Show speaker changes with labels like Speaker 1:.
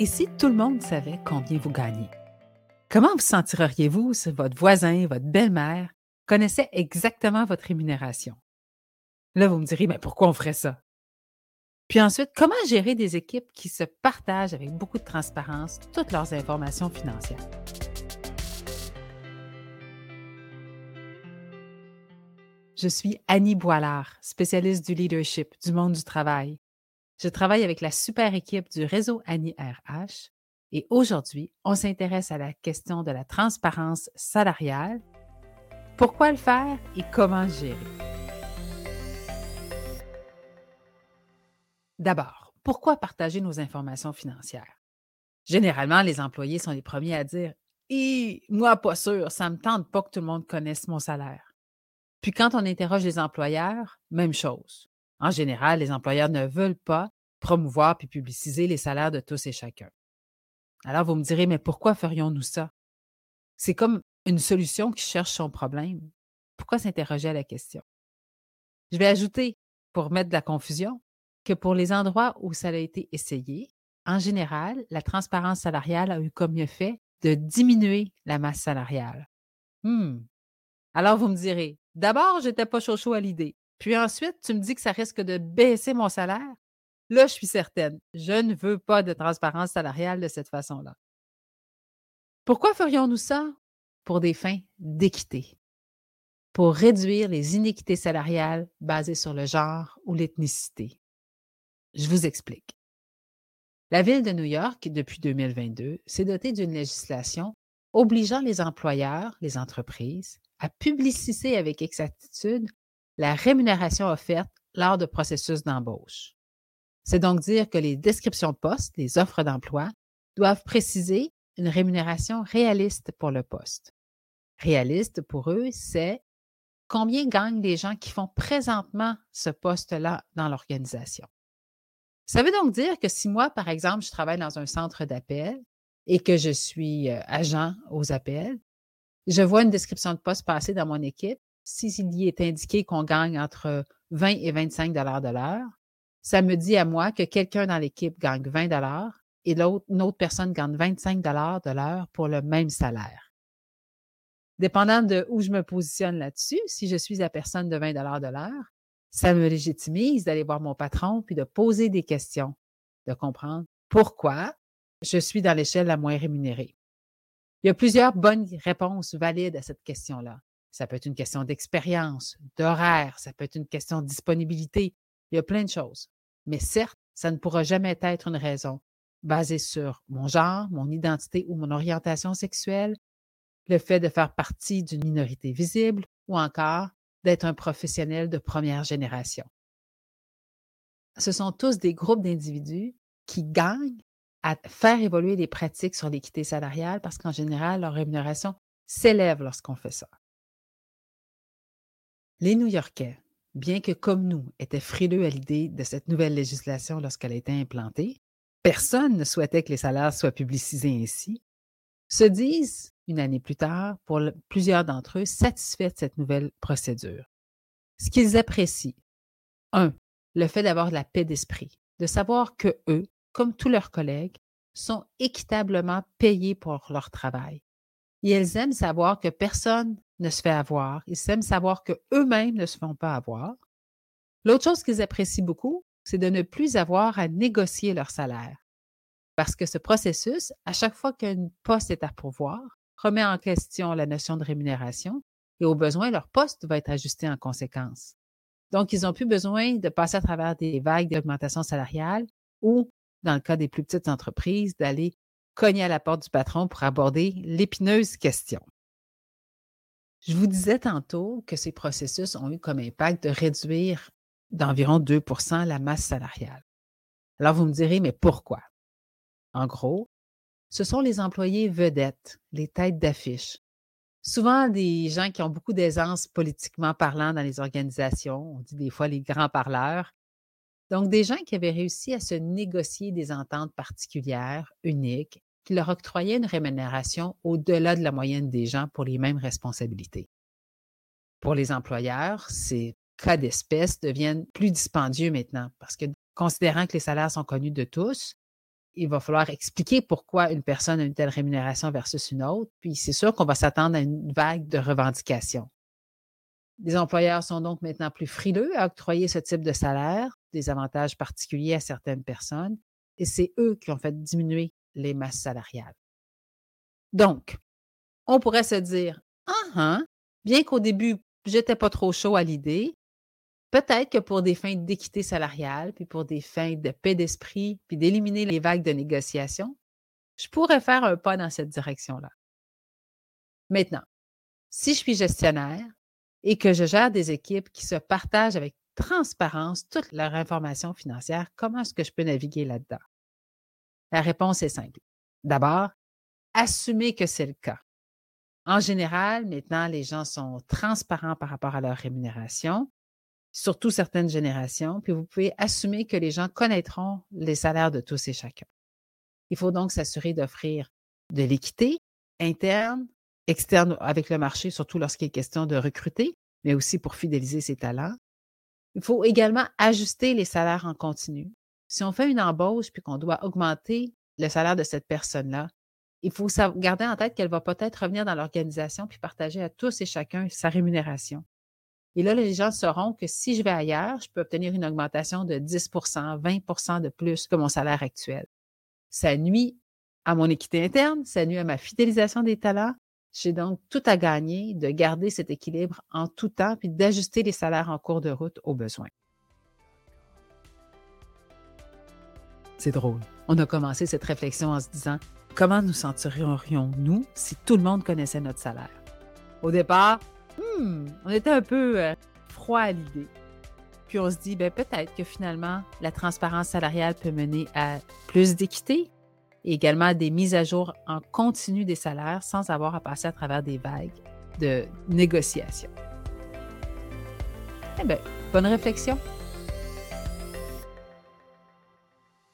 Speaker 1: Et si tout le monde savait combien vous gagnez? Comment vous sentiriez-vous si votre voisin, votre belle-mère connaissait exactement votre rémunération? Là, vous me direz, mais pourquoi on ferait ça? Puis ensuite, comment gérer des équipes qui se partagent avec beaucoup de transparence toutes leurs informations financières? Je suis Annie Boilard, spécialiste du leadership, du monde du travail. Je travaille avec la super équipe du réseau Annie RH et aujourd'hui, on s'intéresse à la question de la transparence salariale, pourquoi le faire et comment gérer? D'abord, pourquoi partager nos informations financières? Généralement, les employés sont les premiers à dire Et moi, pas sûr, ça me tente pas que tout le monde connaisse mon salaire. Puis quand on interroge les employeurs, même chose. En général, les employeurs ne veulent pas promouvoir puis publiciser les salaires de tous et chacun. Alors vous me direz, mais pourquoi ferions-nous ça? C'est comme une solution qui cherche son problème. Pourquoi s'interroger à la question? Je vais ajouter, pour mettre de la confusion, que pour les endroits où ça a été essayé, en général, la transparence salariale a eu comme effet de diminuer la masse salariale. Hmm. Alors vous me direz, D'abord, j'étais pas chaud à l'idée. Puis ensuite, tu me dis que ça risque de baisser mon salaire? Là, je suis certaine, je ne veux pas de transparence salariale de cette façon-là. Pourquoi ferions-nous ça? Pour des fins d'équité, pour réduire les inéquités salariales basées sur le genre ou l'ethnicité. Je vous explique. La ville de New York, depuis 2022, s'est dotée d'une législation obligeant les employeurs, les entreprises, à publiciser avec exactitude la rémunération offerte lors de processus d'embauche. C'est donc dire que les descriptions de poste, les offres d'emploi, doivent préciser une rémunération réaliste pour le poste. Réaliste pour eux, c'est combien gagnent les gens qui font présentement ce poste-là dans l'organisation. Ça veut donc dire que si moi, par exemple, je travaille dans un centre d'appel et que je suis euh, agent aux appels, je vois une description de poste passer dans mon équipe. S'il y est indiqué qu'on gagne entre 20 et 25 dollars de l'heure, ça me dit à moi que quelqu'un dans l'équipe gagne 20 dollars et l'autre, une autre personne gagne 25 dollars de l'heure pour le même salaire. Dépendant de où je me positionne là-dessus, si je suis la personne de 20 dollars de l'heure, ça me légitimise d'aller voir mon patron puis de poser des questions, de comprendre pourquoi je suis dans l'échelle la moins rémunérée. Il y a plusieurs bonnes réponses valides à cette question-là. Ça peut être une question d'expérience, d'horaire, ça peut être une question de disponibilité. Il y a plein de choses. Mais certes, ça ne pourra jamais être une raison basée sur mon genre, mon identité ou mon orientation sexuelle, le fait de faire partie d'une minorité visible ou encore d'être un professionnel de première génération. Ce sont tous des groupes d'individus qui gagnent à faire évoluer les pratiques sur l'équité salariale parce qu'en général, leur rémunération s'élève lorsqu'on fait ça. Les New-Yorkais, bien que comme nous étaient frileux à l'idée de cette nouvelle législation lorsqu'elle a été implantée, personne ne souhaitait que les salaires soient publicisés ainsi, se disent, une année plus tard, pour plusieurs d'entre eux, satisfaits de cette nouvelle procédure. Ce qu'ils apprécient, un, le fait d'avoir la paix d'esprit, de savoir que eux, comme tous leurs collègues, sont équitablement payés pour leur travail. Et elles aiment savoir que personne ne se fait avoir. Ils aiment savoir qu'eux-mêmes ne se font pas avoir. L'autre chose qu'ils apprécient beaucoup, c'est de ne plus avoir à négocier leur salaire. Parce que ce processus, à chaque fois qu'un poste est à pourvoir, remet en question la notion de rémunération et au besoin, leur poste va être ajusté en conséquence. Donc, ils n'ont plus besoin de passer à travers des vagues d'augmentation salariale ou dans le cas des plus petites entreprises, d'aller cogner à la porte du patron pour aborder l'épineuse question. Je vous disais tantôt que ces processus ont eu comme impact de réduire d'environ 2% la masse salariale. Alors vous me direz, mais pourquoi? En gros, ce sont les employés vedettes, les têtes d'affiche. Souvent des gens qui ont beaucoup d'aisance politiquement parlant dans les organisations, on dit des fois les grands parleurs, donc, des gens qui avaient réussi à se négocier des ententes particulières, uniques, qui leur octroyaient une rémunération au-delà de la moyenne des gens pour les mêmes responsabilités. Pour les employeurs, ces cas d'espèce deviennent plus dispendieux maintenant parce que, considérant que les salaires sont connus de tous, il va falloir expliquer pourquoi une personne a une telle rémunération versus une autre. Puis c'est sûr qu'on va s'attendre à une vague de revendications. Les employeurs sont donc maintenant plus frileux à octroyer ce type de salaire, des avantages particuliers à certaines personnes, et c'est eux qui ont fait diminuer les masses salariales. Donc, on pourrait se dire, ah, ah bien qu'au début, j'étais pas trop chaud à l'idée, peut-être que pour des fins d'équité salariale, puis pour des fins de paix d'esprit, puis d'éliminer les vagues de négociation, je pourrais faire un pas dans cette direction-là. Maintenant, si je suis gestionnaire et que je gère des équipes qui se partagent avec transparence toute leur information financière, comment est-ce que je peux naviguer là-dedans? La réponse est simple. D'abord, assumer que c'est le cas. En général, maintenant, les gens sont transparents par rapport à leur rémunération, surtout certaines générations, puis vous pouvez assumer que les gens connaîtront les salaires de tous et chacun. Il faut donc s'assurer d'offrir de l'équité interne, externe avec le marché, surtout lorsqu'il est question de recruter, mais aussi pour fidéliser ses talents. Il faut également ajuster les salaires en continu. Si on fait une embauche puis qu'on doit augmenter le salaire de cette personne-là, il faut garder en tête qu'elle va peut-être revenir dans l'organisation puis partager à tous et chacun sa rémunération. Et là, les gens sauront que si je vais ailleurs, je peux obtenir une augmentation de 10% 20% de plus que mon salaire actuel. Ça nuit à mon équité interne, ça nuit à ma fidélisation des talents. J'ai donc tout à gagner de garder cet équilibre en tout temps puis d'ajuster les salaires en cours de route aux besoins. C'est drôle. On a commencé cette réflexion en se disant comment nous sentirions-nous si tout le monde connaissait notre salaire? Au départ, hmm, on était un peu euh, froid à l'idée. Puis on se dit, ben, peut-être que finalement, la transparence salariale peut mener à plus d'équité et également à des mises à jour en continu des salaires sans avoir à passer à travers des vagues de négociations. Eh bien, bonne réflexion.